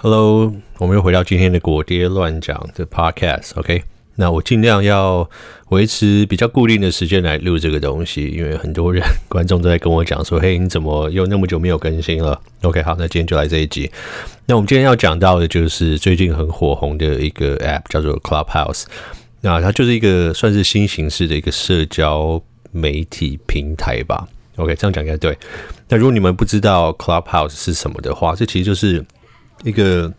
Hello，我们又回到今天的果爹乱讲的 Podcast。OK，那我尽量要维持比较固定的时间来录这个东西，因为很多人观众都在跟我讲说：“嘿，你怎么又那么久没有更新了？”OK，好，那今天就来这一集。那我们今天要讲到的就是最近很火红的一个 App，叫做 Clubhouse。那它就是一个算是新形式的一个社交媒体平台吧。OK，这样讲应该对。那如果你们不知道 Clubhouse 是什么的话，这其实就是。一个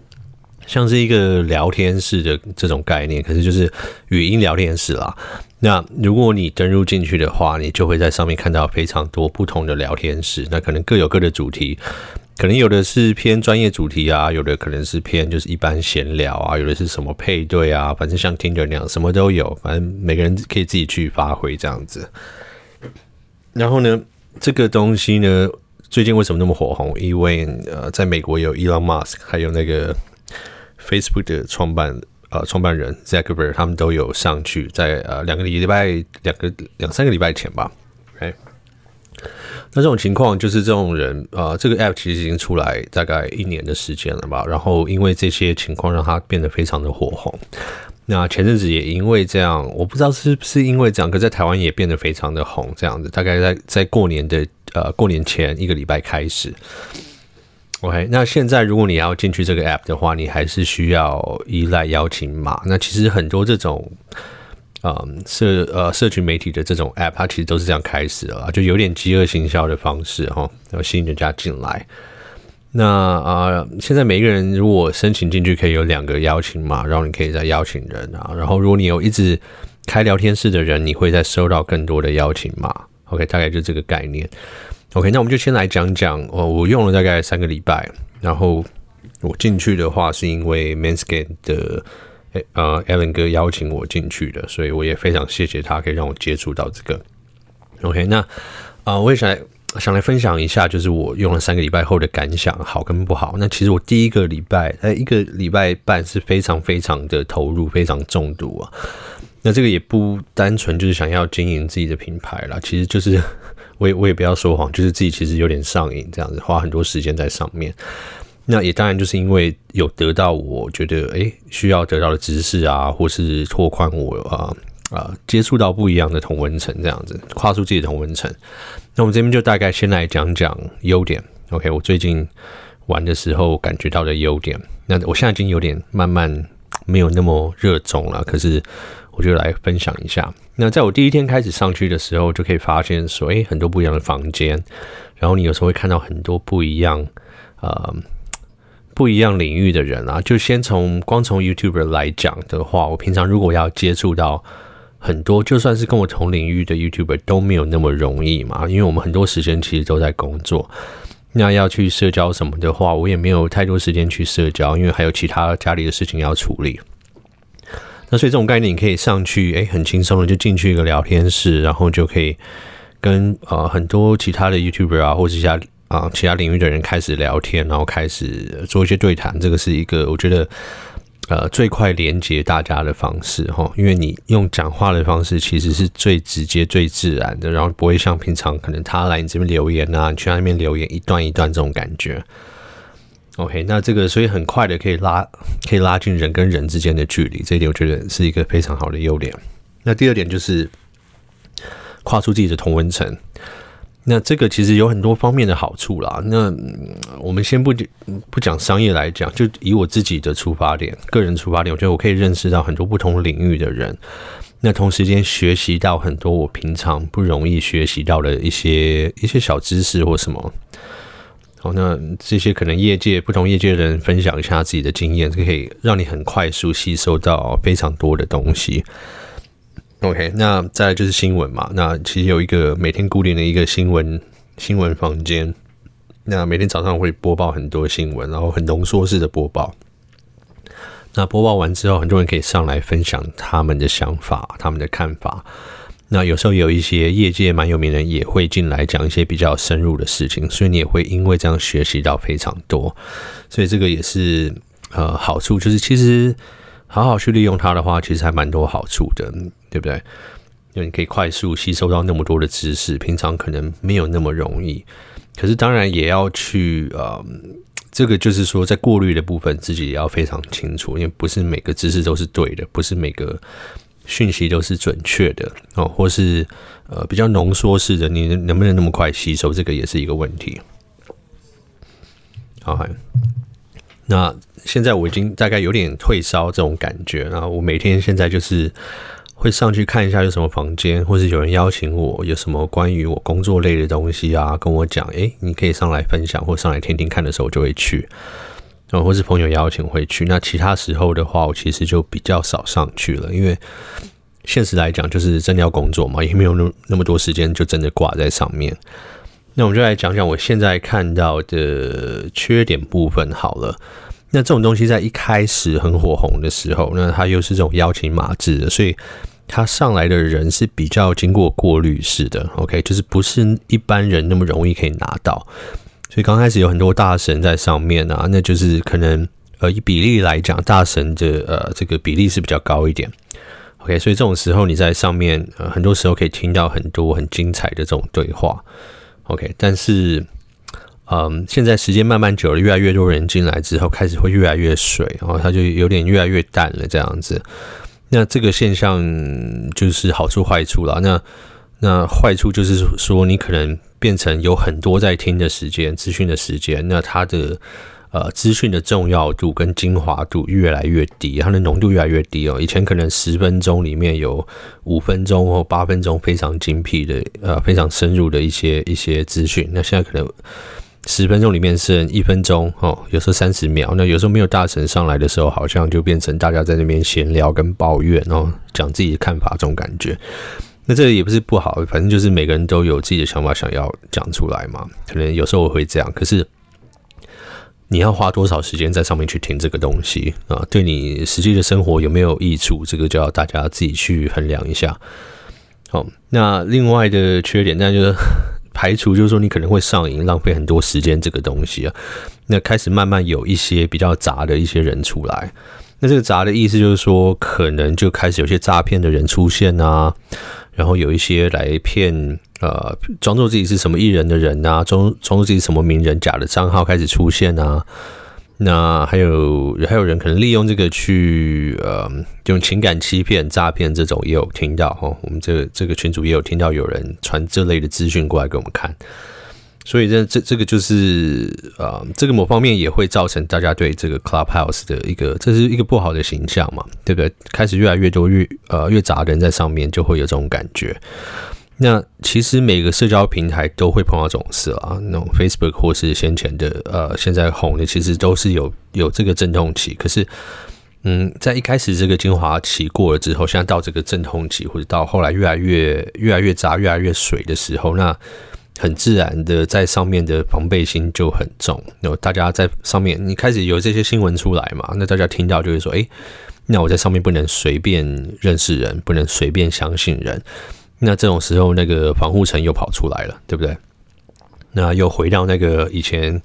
像是一个聊天室的这种概念，可是就是语音聊天室啦。那如果你登入进去的话，你就会在上面看到非常多不同的聊天室。那可能各有各的主题，可能有的是偏专业主题啊，有的可能是偏就是一般闲聊啊，有的是什么配对啊，反正像 Tinder 那样什么都有。反正每个人可以自己去发挥这样子。然后呢，这个东西呢，最近为什么那么火红？因为呃，在美国有 Elon Musk，还有那个 Facebook 的创办呃创办人 Zuckerberg，他们都有上去在，呃两个礼拜、两个两三个礼拜前吧。OK，那这种情况就是这种人呃，这个 App 其实已经出来大概一年的时间了吧。然后因为这些情况，让它变得非常的火红。那前阵子也因为这样，我不知道是不是因为这样，可在台湾也变得非常的红，这样子。大概在在过年的。呃，过年前一个礼拜开始，OK。那现在如果你要进去这个 App 的话，你还是需要依赖邀请码。那其实很多这种，嗯，社呃社群媒体的这种 App，它其实都是这样开始的，就有点饥饿行销的方式哈，要吸引人家进来。那啊、现在每一个人如果申请进去，可以有两个邀请码，然后你可以再邀请人啊。然后如果你有一直开聊天室的人，你会再收到更多的邀请码。OK，大概就这个概念。OK，那我们就先来讲讲，哦，我用了大概三个礼拜，然后我进去的话是因为 Manscaped 的呃，Allen 哥邀请我进去的，所以我也非常谢谢他可以让我接触到这个。OK，那啊、我也想来想来分享一下，就是我用了三个礼拜后的感想，好跟不好。那其实我第一个礼拜，哎，一个礼拜半是非常非常的投入，非常中毒啊。那这个也不单纯就是想要经营自己的品牌啦，其实就是我也我也不要说谎，就是自己其实有点上瘾，这样子花很多时间在上面。那也当然就是因为有得到我觉得诶需要得到的知识啊，或是拓宽我啊啊接触到不一样的同文层，这样子跨出自己的同文层。那我们这边就大概先来讲讲优点。OK，我最近玩的时候感觉到的优点。那我现在已经有点慢慢没有那么热衷了，可是。我就来分享一下。那在我第一天开始上去的时候，就可以发现说，诶，很多不一样的房间。然后你有时候会看到很多不一样，呃，不一样领域的人啊。就先从光从 YouTuber 来讲的话，我平常如果要接触到很多，就算是跟我同领域的 YouTuber 都没有那么容易嘛。因为我们很多时间其实都在工作。那要去社交什么的话，我也没有太多时间去社交，因为还有其他家里的事情要处理。那所以这种概念，你可以上去，诶，很轻松的就进去一个聊天室，然后就可以跟呃很多其他的 YouTuber 啊，或者其他啊、其他领域的人开始聊天，然后开始做一些对谈。这个是一个我觉得呃最快连接大家的方式哈，因为你用讲话的方式其实是最直接、最自然的，然后不会像平常可能他来你这边留言啊，你去他那边留言一段一段这种感觉。OK，那这个所以很快的可以拉，可以拉近人跟人之间的距离，这一点我觉得是一个非常好的优点。那第二点就是跨出自己的同温层，那这个其实有很多方面的好处啦。那我们先不不讲商业来讲，就以我自己的出发点，个人出发点，我觉得我可以认识到很多不同领域的人，那同时间学习到很多我平常不容易学习到的一些一些小知识或什么。好，那这些可能业界不同业界的人分享一下自己的经验，可以让你很快速吸收到非常多的东西。OK，那再来就是新闻嘛。那其实有一个每天固定的一个新闻新闻房间，那每天早上会播报很多新闻，然后很浓缩式的播报。那播报完之后，很多人可以上来分享他们的想法、他们的看法。那有时候有一些业界蛮有名的人也会进来讲一些比较深入的事情，所以你也会因为这样学习到非常多，所以这个也是呃好处，就是其实好好去利用它的话，其实还蛮多好处的，对不对？因为你可以快速吸收到那么多的知识，平常可能没有那么容易，可是当然也要去呃。这个就是说，在过滤的部分，自己也要非常清楚，因为不是每个知识都是对的，不是每个讯息都是准确的哦，或是呃比较浓缩式的，你能不能那么快吸收，这个也是一个问题。好，那现在我已经大概有点退烧这种感觉，然后我每天现在就是。会上去看一下有什么房间，或是有人邀请我，有什么关于我工作类的东西啊，跟我讲，诶，你可以上来分享，或上来听听看的时候，我就会去，然后或是朋友邀请会去。那其他时候的话，我其实就比较少上去了，因为现实来讲，就是真的要工作嘛，也没有那那么多时间就真的挂在上面。那我们就来讲讲我现在看到的缺点部分好了。那这种东西在一开始很火红的时候，那它又是这种邀请码制的，所以。他上来的人是比较经过过滤式的，OK，就是不是一般人那么容易可以拿到，所以刚开始有很多大神在上面啊，那就是可能呃以比例来讲，大神的呃这个比例是比较高一点，OK，所以这种时候你在上面呃很多时候可以听到很多很精彩的这种对话，OK，但是嗯现在时间慢慢久了，越来越多人进来之后，开始会越来越水，然后它就有点越来越淡了这样子。那这个现象就是好处坏处啦。那那坏处就是说，你可能变成有很多在听的时间、资讯的时间，那它的呃资讯的重要度跟精华度越来越低，它的浓度越来越低哦。以前可能十分钟里面有五分钟或八分钟非常精辟的呃非常深入的一些一些资讯，那现在可能。十分钟里面剩一分钟哦，有时候三十秒。那有时候没有大神上来的时候，好像就变成大家在那边闲聊跟抱怨，哦讲自己的看法这种感觉。那这也不是不好，反正就是每个人都有自己的想法想要讲出来嘛。可能有时候我会这样，可是你要花多少时间在上面去听这个东西啊？对你实际的生活有没有益处？这个就要大家自己去衡量一下。好，那另外的缺点，那就是。排除就是说你可能会上瘾，浪费很多时间这个东西啊，那开始慢慢有一些比较杂的一些人出来，那这个杂的意思就是说，可能就开始有些诈骗的人出现啊，然后有一些来骗呃，装作自己是什么艺人的人啊，装装作自己什么名人假的账号开始出现啊。那还有还有人可能利用这个去呃用情感欺骗、诈骗这种也有听到哈，我们这个这个群主也有听到有人传这类的资讯过来给我们看，所以这这这个就是呃这个某方面也会造成大家对这个 Clubhouse 的一个这是一个不好的形象嘛，对不对？开始越来越多越呃越杂的人在上面，就会有这种感觉。那其实每个社交平台都会碰到这种事啊，那种 Facebook 或是先前的呃，现在红的其实都是有有这个阵痛期。可是，嗯，在一开始这个精华期过了之后，现在到这个阵痛期，或者到后来越来越越来越杂、越来越水的时候，那很自然的在上面的防备心就很重。有大家在上面，你开始有这些新闻出来嘛？那大家听到就会说，诶，那我在上面不能随便认识人，不能随便相信人。那这种时候，那个防护层又跑出来了，对不对？那又回到那个以前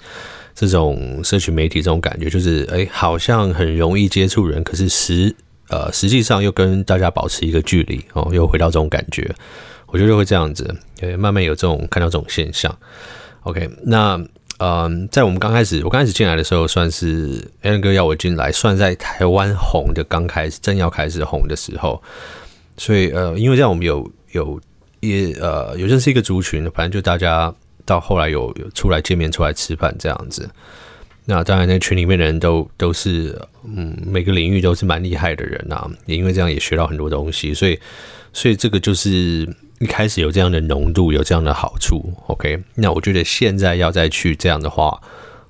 这种社群媒体这种感觉，就是哎，好像很容易接触人，可是实呃实际上又跟大家保持一个距离哦，又回到这种感觉。我觉得会这样子，对，慢慢有这种看到这种现象。OK，那嗯，在我们刚开始，我刚开始进来的时候，算是 Allen 哥要我进来，算在台湾红的刚开始，正要开始红的时候，所以呃，因为这样我们有。有也呃有认识一个族群，反正就大家到后来有有出来见面、出来吃饭这样子。那当然，那群里面的人都都是嗯每个领域都是蛮厉害的人呐、啊，也因为这样也学到很多东西。所以所以这个就是一开始有这样的浓度，有这样的好处。OK，那我觉得现在要再去这样的话，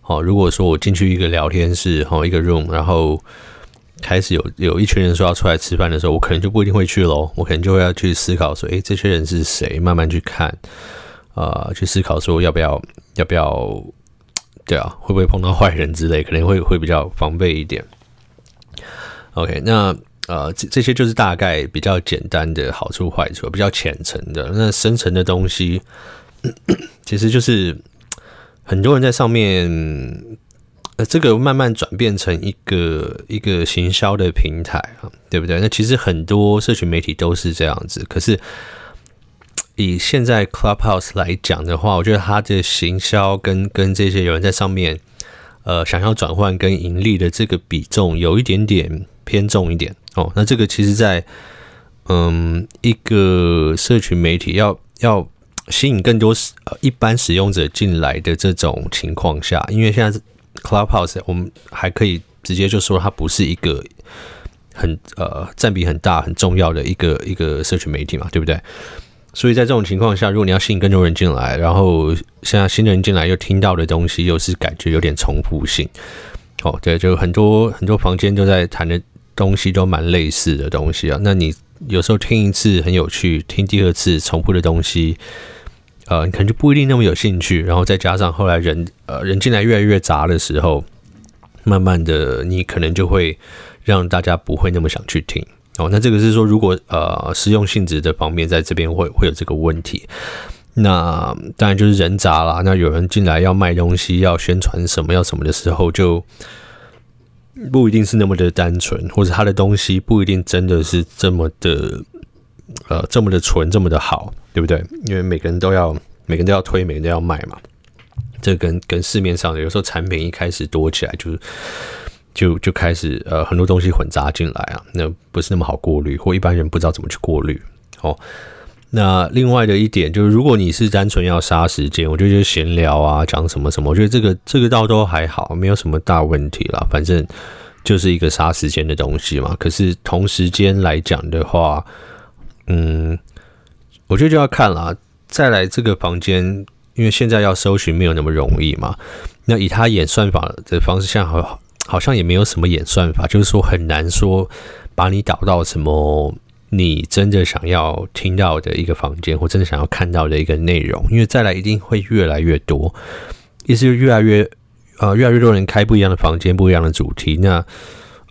哦，如果说我进去一个聊天室，哦一个 room，然后。开始有有一群人说要出来吃饭的时候，我可能就不一定会去喽。我可能就会要去思考说，诶，这些人是谁？慢慢去看，啊、呃，去思考说要不要要不要，对啊，会不会碰到坏人之类，可能会会比较防备一点。OK，那呃，这这些就是大概比较简单的好处坏处，比较浅层的。那深层的东西，其实就是很多人在上面。呃，这个慢慢转变成一个一个行销的平台啊，对不对？那其实很多社群媒体都是这样子。可是以现在 Clubhouse 来讲的话，我觉得它的行销跟跟这些有人在上面呃想要转换跟盈利的这个比重有一点点偏重一点哦。那这个其实在嗯一个社群媒体要要吸引更多呃一般使用者进来的这种情况下，因为现在 Clubhouse 我们还可以直接就说它不是一个很呃占比很大很重要的一个一个社群媒体嘛，对不对？所以在这种情况下，如果你要吸引更多人进来，然后现在新人进来又听到的东西又是感觉有点重复性，哦，对，就很多很多房间都在谈的东西都蛮类似的东西啊。那你有时候听一次很有趣，听第二次重复的东西，呃，你可能就不一定那么有兴趣。然后再加上后来人呃人进来越来越杂的时候，慢慢的你可能就会让大家不会那么想去听。哦，那这个是说，如果呃实用性质的方面在这边会会有这个问题，那当然就是人杂啦。那有人进来要卖东西、要宣传什么、要什么的时候，就不一定是那么的单纯，或者他的东西不一定真的是这么的呃这么的纯、这么的好，对不对？因为每个人都要每个人都要推，每个人都要卖嘛。这跟跟市面上的有时候产品一开始多起来就是。就就开始呃很多东西混杂进来啊，那不是那么好过滤，或一般人不知道怎么去过滤。哦，那另外的一点就是，如果你是单纯要杀时间，我觉得就闲聊啊，讲什么什么，我觉得这个这个倒都还好，没有什么大问题啦。反正就是一个杀时间的东西嘛。可是同时间来讲的话，嗯，我觉得就要看啦。再来这个房间，因为现在要搜寻没有那么容易嘛。那以他演算法的方式，像好。好像也没有什么演算法，就是说很难说把你导到什么你真的想要听到的一个房间，或真的想要看到的一个内容，因为再来一定会越来越多，意思就越来越呃越来越多人开不一样的房间，不一样的主题。那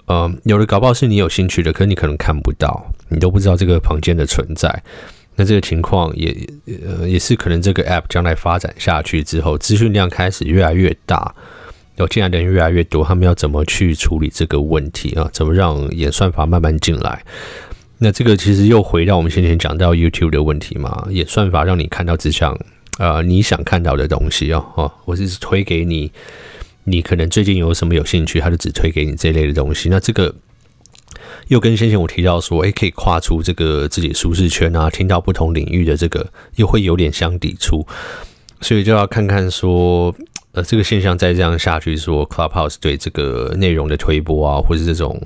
呃有的搞不好是你有兴趣的，可是你可能看不到，你都不知道这个房间的存在。那这个情况也呃也是可能这个 app 将来发展下去之后，资讯量开始越来越大。有进来的人越来越多，他们要怎么去处理这个问题啊？怎么让演算法慢慢进来？那这个其实又回到我们先前讲到 YouTube 的问题嘛？演算法让你看到只想呃你想看到的东西哦哦，我是推给你，你可能最近有什么有兴趣，他就只推给你这类的东西。那这个又跟先前我提到说，诶，可以跨出这个自己舒适圈啊，听到不同领域的这个，又会有点相抵触，所以就要看看说。呃，这个现象再这样下去说，Clubhouse 对这个内容的推播啊，或是这种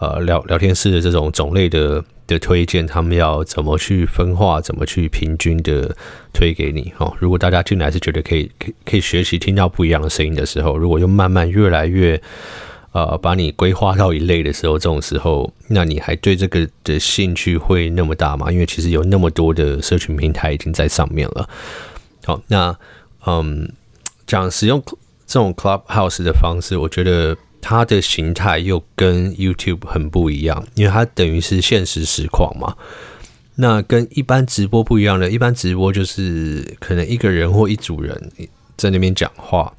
呃聊聊天室的这种种类的的推荐，他们要怎么去分化，怎么去平均的推给你哦？如果大家进来是觉得可以可以可以学习听到不一样的声音的时候，如果又慢慢越来越呃把你规划到一类的时候，这种时候，那你还对这个的兴趣会那么大吗？因为其实有那么多的社群平台已经在上面了。好，那嗯。讲使用这种 Clubhouse 的方式，我觉得它的形态又跟 YouTube 很不一样，因为它等于是现实实况嘛。那跟一般直播不一样的，一般直播就是可能一个人或一组人在那边讲话，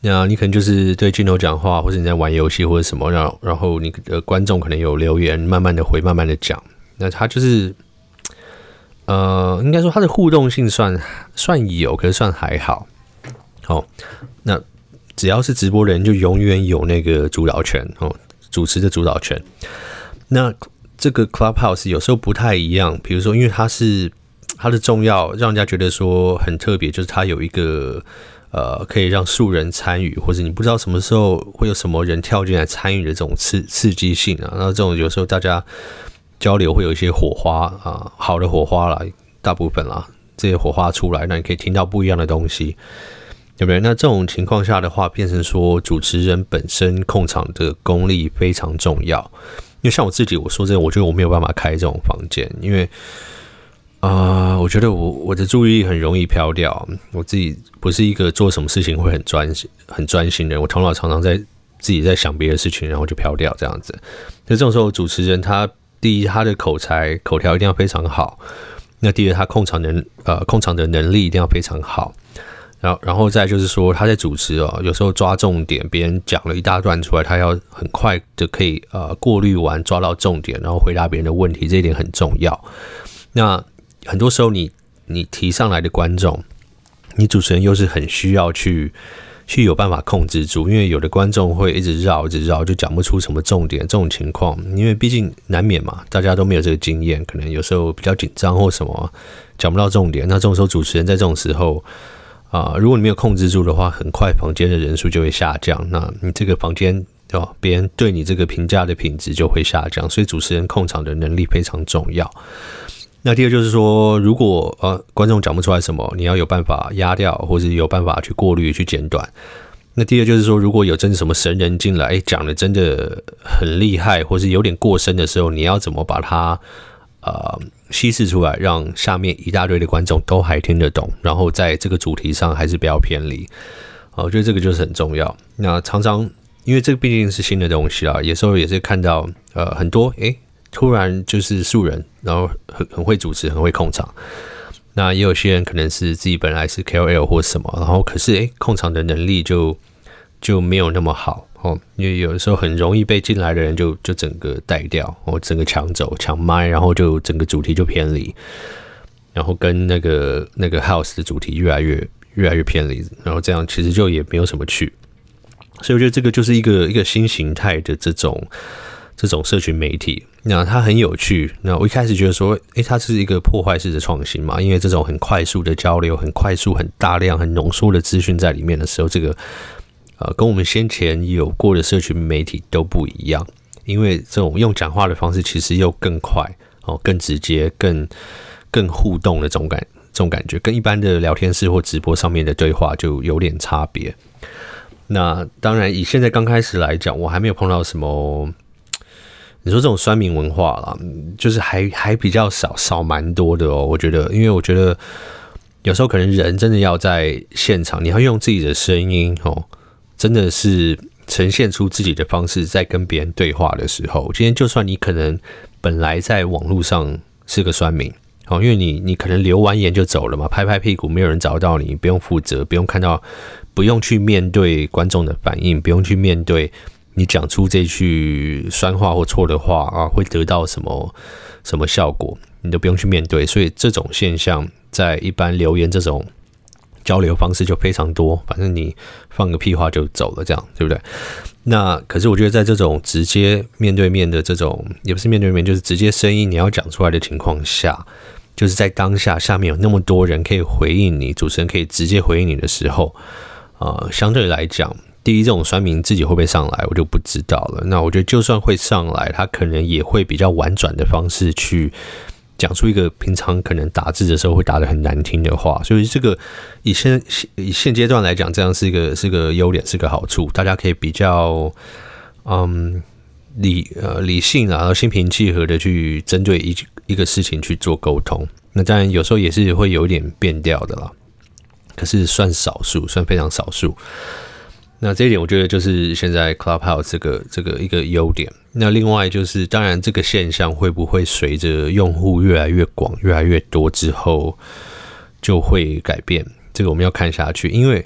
那你可能就是对镜头讲话，或者你在玩游戏或者什么，然后然后你的观众可能有留言，慢慢的回，慢慢的讲。那它就是，呃，应该说它的互动性算算有，可是算还好。好，那只要是直播人，就永远有那个主导权哦，主持的主导权。那这个 Clubhouse 有时候不太一样，比如说，因为它是它的重要，让人家觉得说很特别，就是它有一个呃，可以让素人参与，或者你不知道什么时候会有什么人跳进来参与的这种刺刺激性啊。那这种有时候大家交流会有一些火花啊，好的火花啦，大部分啦，这些火花出来，那你可以听到不一样的东西。对不对？那这种情况下的话，变成说主持人本身控场的功力非常重要。因为像我自己，我说真的，我觉得我没有办法开这种房间，因为啊、我觉得我我的注意力很容易飘掉。我自己不是一个做什么事情会很专心、很专心的人，我头脑常常在自己在想别的事情，然后就飘掉这样子。那这种时候，主持人他第一，他的口才、口条一定要非常好；那第二，他控场能呃控场的能力一定要非常好。然后，然后再就是说，他在主持哦，有时候抓重点，别人讲了一大段出来，他要很快就可以呃过滤完，抓到重点，然后回答别人的问题，这一点很重要。那很多时候，你你提上来的观众，你主持人又是很需要去去有办法控制住，因为有的观众会一直绕，一直绕，就讲不出什么重点。这种情况，因为毕竟难免嘛，大家都没有这个经验，可能有时候比较紧张或什么，讲不到重点。那这种时候，主持人在这种时候啊、如果你没有控制住的话，很快房间的人数就会下降。那你这个房间哦，别人对你这个评价的品质就会下降。所以主持人控场的能力非常重要。那第二就是说，如果呃观众讲不出来什么，你要有办法压掉，或者有办法去过滤、去剪短。那第二就是说，如果有真的什么神人进来，讲的真的很厉害，或是有点过深的时候，你要怎么把它呃稀释出来，让下面一大堆的观众都还听得懂，然后在这个主题上还是不要偏离。我觉得这个就是很重要。那常常因为这毕竟是新的东西啊，有时候也是看到呃很多诶。突然就是素人，然后很很会主持，很会控场。那也有些人可能是自己本来是 KOL 或什么，然后可是诶，控场的能力就就没有那么好哦。因为有的时候很容易被进来的人就就整个带掉，哦，整个抢走抢麦，然后就整个主题就偏离，然后跟那个那个 House 的主题越来越越来越偏离，然后这样其实就也没有什么趣。所以我觉得这个就是一个一个新形态的这种。这种社群媒体，那它很有趣。那我一开始觉得说，诶，它是一个破坏式的创新嘛？因为这种很快速的交流，很快速、很大量、很浓缩的资讯在里面的时候，这个呃，跟我们先前有过的社群媒体都不一样。因为这种用讲话的方式，其实又更快哦，更直接、更更互动的这种感，这种感觉，跟一般的聊天室或直播上面的对话就有点差别。那当然，以现在刚开始来讲，我还没有碰到什么。你说这种酸民文化啦，就是还还比较少，少蛮多的哦。我觉得，因为我觉得有时候可能人真的要在现场，你要用自己的声音哦，真的是呈现出自己的方式，在跟别人对话的时候，今天就算你可能本来在网络上是个酸民哦，因为你你可能留完言就走了嘛，拍拍屁股，没有人找到你，不用负责，不用看到，不用去面对观众的反应，不用去面对。你讲出这句酸话或错的话啊，会得到什么什么效果？你都不用去面对，所以这种现象在一般留言这种交流方式就非常多。反正你放个屁话就走了，这样对不对？那可是我觉得在这种直接面对面的这种，也不是面对面，就是直接声音你要讲出来的情况下，就是在当下下面有那么多人可以回应你，主持人可以直接回应你的时候，啊，相对来讲。第一，这种酸民自己会不会上来，我就不知道了。那我觉得，就算会上来，他可能也会比较婉转的方式去讲出一个平常可能打字的时候会打得很难听的话。所以，这个以现以现阶段来讲，这样是一个是个优点，是个好处。大家可以比较嗯理呃理性啊，然后心平气和的去针对一一个事情去做沟通。那当然有时候也是会有一点变调的啦，可是算少数，算非常少数。那这一点，我觉得就是现在 Clubhouse 这个这个一个优点。那另外就是，当然这个现象会不会随着用户越来越广、越来越多之后就会改变？这个我们要看下去，因为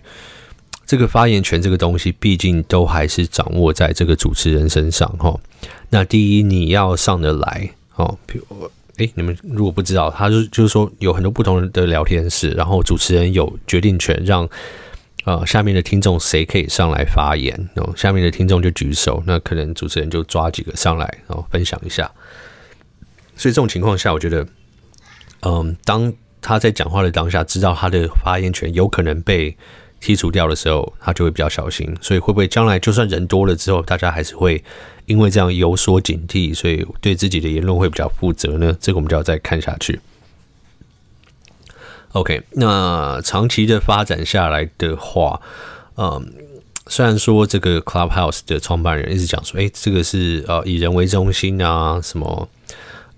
这个发言权这个东西，毕竟都还是掌握在这个主持人身上哈。那第一，你要上得来哦，比如诶，你们如果不知道，他就就是说有很多不同的聊天室，然后主持人有决定权让。啊，下面的听众谁可以上来发言？哦，下面的听众就举手，那可能主持人就抓几个上来，然后分享一下。所以这种情况下，我觉得，嗯，当他在讲话的当下，知道他的发言权有可能被剔除掉的时候，他就会比较小心。所以会不会将来就算人多了之后，大家还是会因为这样有所警惕，所以对自己的言论会比较负责呢？这个我们就要再看下去。OK，那长期的发展下来的话，嗯，虽然说这个 Clubhouse 的创办人一直讲说，诶，这个是呃以人为中心啊，什么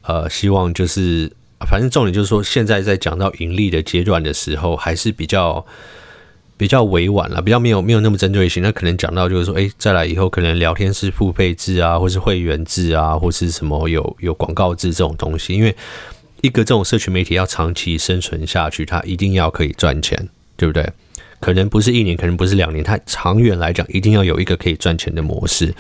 呃，希望就是反正重点就是说，现在在讲到盈利的阶段的时候，还是比较比较委婉了，比较没有没有那么针对性。那可能讲到就是说，诶，再来以后可能聊天室付费制啊，或是会员制啊，或是什么有有广告制这种东西，因为。一个这种社群媒体要长期生存下去，它一定要可以赚钱，对不对？可能不是一年，可能不是两年，它长远来讲一定要有一个可以赚钱的模式。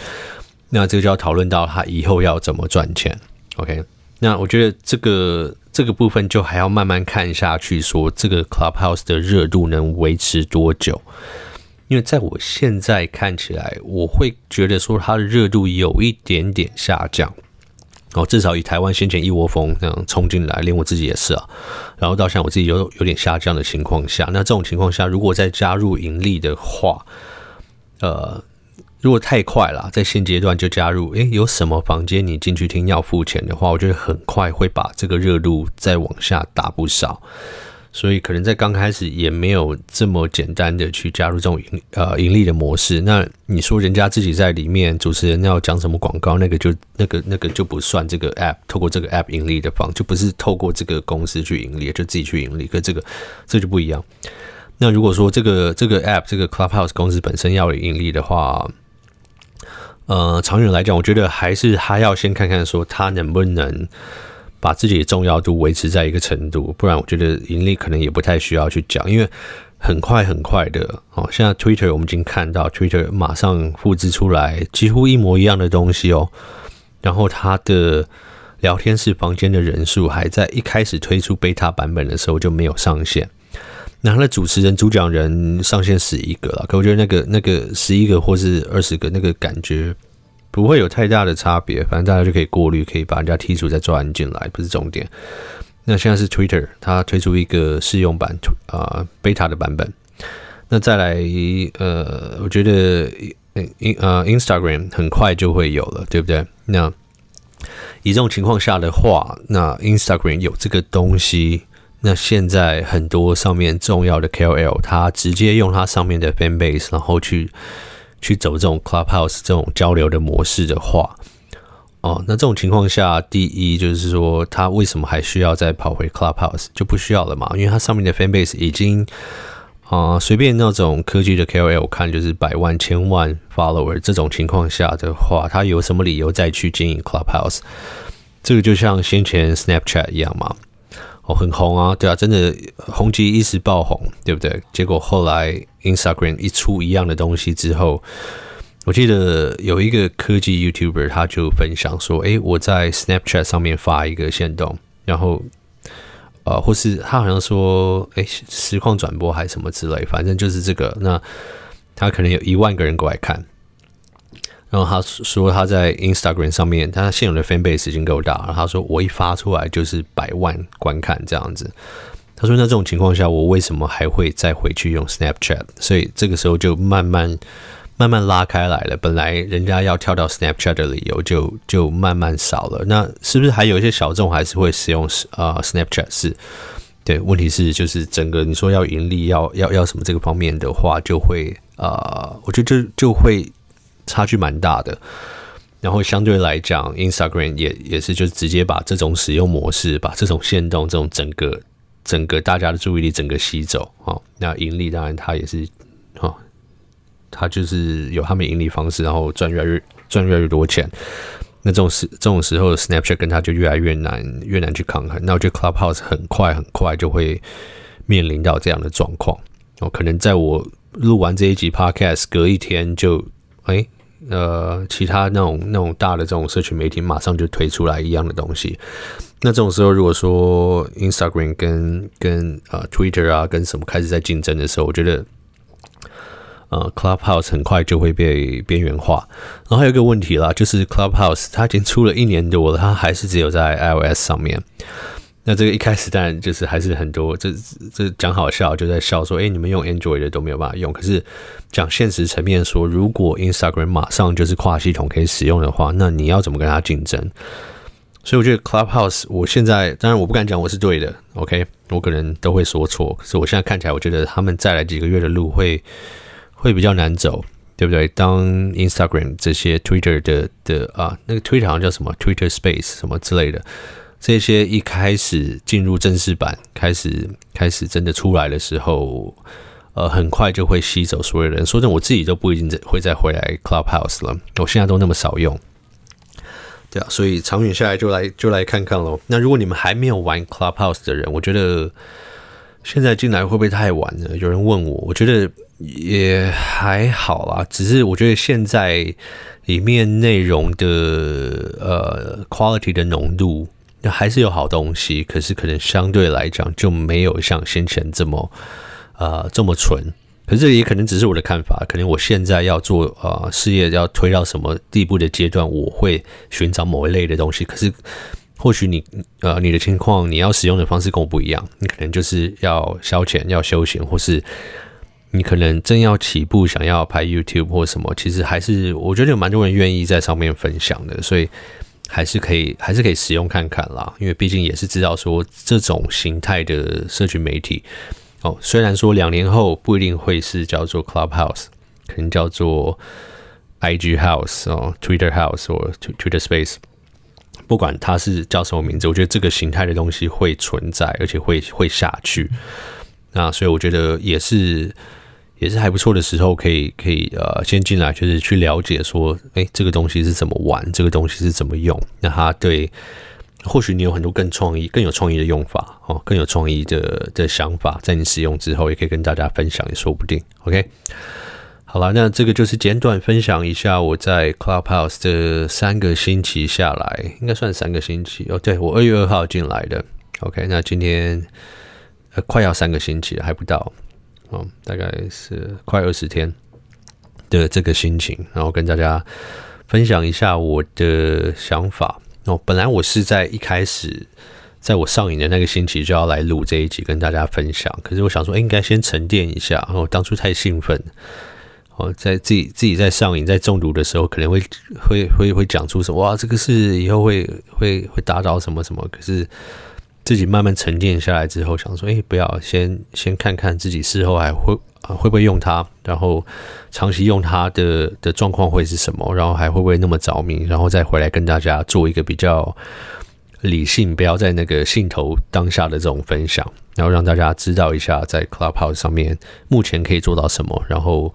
那这个就要讨论到它以后要怎么赚钱。OK，那我觉得这个这个部分就还要慢慢看下去，说这个 Clubhouse 的热度能维持多久？因为在我现在看起来，我会觉得说它的热度有一点点下降。哦，至少以台湾先前一窝蜂这样冲进来，连我自己也是啊。然后到现在我自己有有点下降的情况下，那这种情况下，如果再加入盈利的话，呃，如果太快了，在现阶段就加入，诶，有什么房间你进去听要付钱的话，我觉得很快会把这个热度再往下打不少。所以可能在刚开始也没有这么简单的去加入这种盈呃盈利的模式。那你说人家自己在里面主持人要讲什么广告，那个就那个那个就不算这个 app 透过这个 app 盈利的方，就不是透过这个公司去盈利，就自己去盈利。可这个这就不一样。那如果说这个这个 app 这个 Clubhouse 公司本身要盈利的话，呃，长远来讲，我觉得还是还要先看看说它能不能。把自己的重要度维持在一个程度，不然我觉得盈利可能也不太需要去讲，因为很快很快的哦。现在 Twitter 我们已经看到 Twitter 马上复制出来几乎一模一样的东西哦，然后它的聊天室房间的人数还在一开始推出 beta 版本的时候就没有上线，那它的主持人主讲人上线十一个了，可我觉得那个那个十一个或是二十个那个感觉。不会有太大的差别，反正大家就可以过滤，可以把人家剔除再抓进来，不是重点。那现在是 Twitter，它推出一个试用版啊、呃、beta 的版本。那再来，呃，我觉得 in 呃 Instagram 很快就会有了，对不对？那以这种情况下的话，那 Instagram 有这个东西，那现在很多上面重要的 KOL，他直接用它上面的 fan base，然后去。去走这种 Clubhouse 这种交流的模式的话，哦，那这种情况下，第一就是说，他为什么还需要再跑回 Clubhouse？就不需要了嘛，因为它上面的 Fanbase 已经啊，随便那种科技的 KOL 看就是百万、千万 follower。这种情况下的话，他有什么理由再去经营 Clubhouse？这个就像先前 Snapchat 一样嘛。很红啊，对啊，真的红极一时爆红，对不对？结果后来 Instagram 一出一样的东西之后，我记得有一个科技 YouTuber 他就分享说：“诶，我在 Snapchat 上面发一个限动，然后呃，或是他好像说，诶，实况转播还是什么之类，反正就是这个。那他可能有一万个人过来看。”然后他说他在 Instagram 上面，他现有的 fan base 已经够大了。他说我一发出来就是百万观看这样子。他说那这种情况下，我为什么还会再回去用 Snapchat？所以这个时候就慢慢慢慢拉开来了。本来人家要跳到 Snapchat 的理由就就慢慢少了。那是不是还有一些小众还是会使用啊、呃、Snapchat？是对，问题是就是整个你说要盈利要要要什么这个方面的话，就会啊、呃，我觉得就就会。差距蛮大的，然后相对来讲，Instagram 也也是就直接把这种使用模式，把这种限动，这种整个整个大家的注意力整个吸走啊。那盈利当然它也是啊，它就是有他们盈利方式，然后赚越来越赚越来越多钱。那这种时这种时候，Snapchat 跟它就越来越难越难去抗衡。那我觉得 Clubhouse 很快很快就会面临到这样的状况。哦，可能在我录完这一集 Podcast 隔一天就。哎，呃，其他那种那种大的这种社群媒体马上就推出来一样的东西。那这种时候，如果说 Instagram 跟跟呃 Twitter 啊跟什么开始在竞争的时候，我觉得呃 Clubhouse 很快就会被边缘化。然后还有一个问题啦，就是 Clubhouse 它已经出了一年多了，它还是只有在 iOS 上面。那这个一开始当然就是还是很多，这这讲好笑就在笑说，哎，你们用 Android 的都没有办法用。可是讲现实层面说，如果 Instagram 马上就是跨系统可以使用的话，那你要怎么跟它竞争？所以我觉得 Clubhouse，我现在当然我不敢讲我是对的，OK，我可能都会说错。可是我现在看起来，我觉得他们再来几个月的路会会比较难走，对不对？当 Instagram 这些 Twitter 的的啊，那个 Twitter 好像叫什么 Twitter Space 什么之类的。这些一开始进入正式版，开始开始真的出来的时候，呃，很快就会吸走所有人。说真的，我自己都不一定会再回来 Clubhouse 了。我现在都那么少用，对啊，所以长远下来就来就来看看喽。那如果你们还没有玩 Clubhouse 的人，我觉得现在进来会不会太晚了？有人问我，我觉得也还好啦，只是我觉得现在里面内容的呃 quality 的浓度。还是有好东西，可是可能相对来讲就没有像先前这么，呃，这么纯。可是这也可能只是我的看法，可能我现在要做、呃、事业要推到什么地步的阶段，我会寻找某一类的东西。可是或许你呃你的情况，你要使用的方式跟我不一样，你可能就是要消遣、要休闲，或是你可能正要起步想要拍 YouTube 或什么，其实还是我觉得有蛮多人愿意在上面分享的，所以还是可以还是可以使用看看啦。因为毕竟也是知道说这种形态的社群媒体。哦，虽然说两年后不一定会是叫做 Clubhouse，可能叫做 IG House 哦，Twitter House 或 Twitter Space，不管它是叫什么名字，我觉得这个形态的东西会存在，而且会会下去。那所以我觉得也是也是还不错的时候，可以可以呃先进来，就是去了解说，哎，这个东西是怎么玩，这个东西是怎么用，那它对。或许你有很多更创意、更有创意的用法哦，更有创意的的想法，在你使用之后，也可以跟大家分享，也说不定。OK，好了，那这个就是简短分享一下我在 Clubhouse 这三个星期下来，应该算三个星期哦。对，我二月二号进来的。OK，那今天呃快要三个星期了，还不到哦，大概是快二十天的这个心情，然后跟大家分享一下我的想法。哦，本来我是在一开始，在我上瘾的那个星期就要来录这一集跟大家分享，可是我想说，应该先沉淀一下。然后当初太兴奋，哦，在自己自己在上瘾、在中毒的时候，可能会会会会讲出什么哇，这个是以后会会会打扰什么什么。可是自己慢慢沉淀下来之后，想说，哎，不要先先看看自己事后还会。会不会用它？然后长期用它的的状况会是什么？然后还会不会那么着迷？然后再回来跟大家做一个比较理性，不要在那个兴头当下的这种分享，然后让大家知道一下在 Clubhouse 上面目前可以做到什么，然后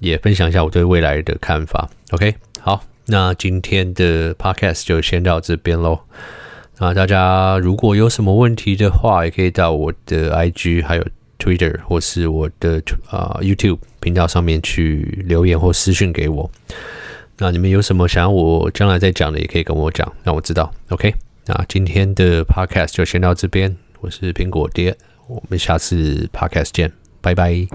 也分享一下我对未来的看法。OK，好，那今天的 Podcast 就先到这边喽。那大家如果有什么问题的话，也可以到我的 IG 还有。Twitter 或是我的啊、YouTube 频道上面去留言或私讯给我。那你们有什么想要我将来再讲的，也可以跟我讲，让我知道。OK，那今天的 Podcast 就先到这边。我是苹果爹，我们下次 Podcast 见，拜拜。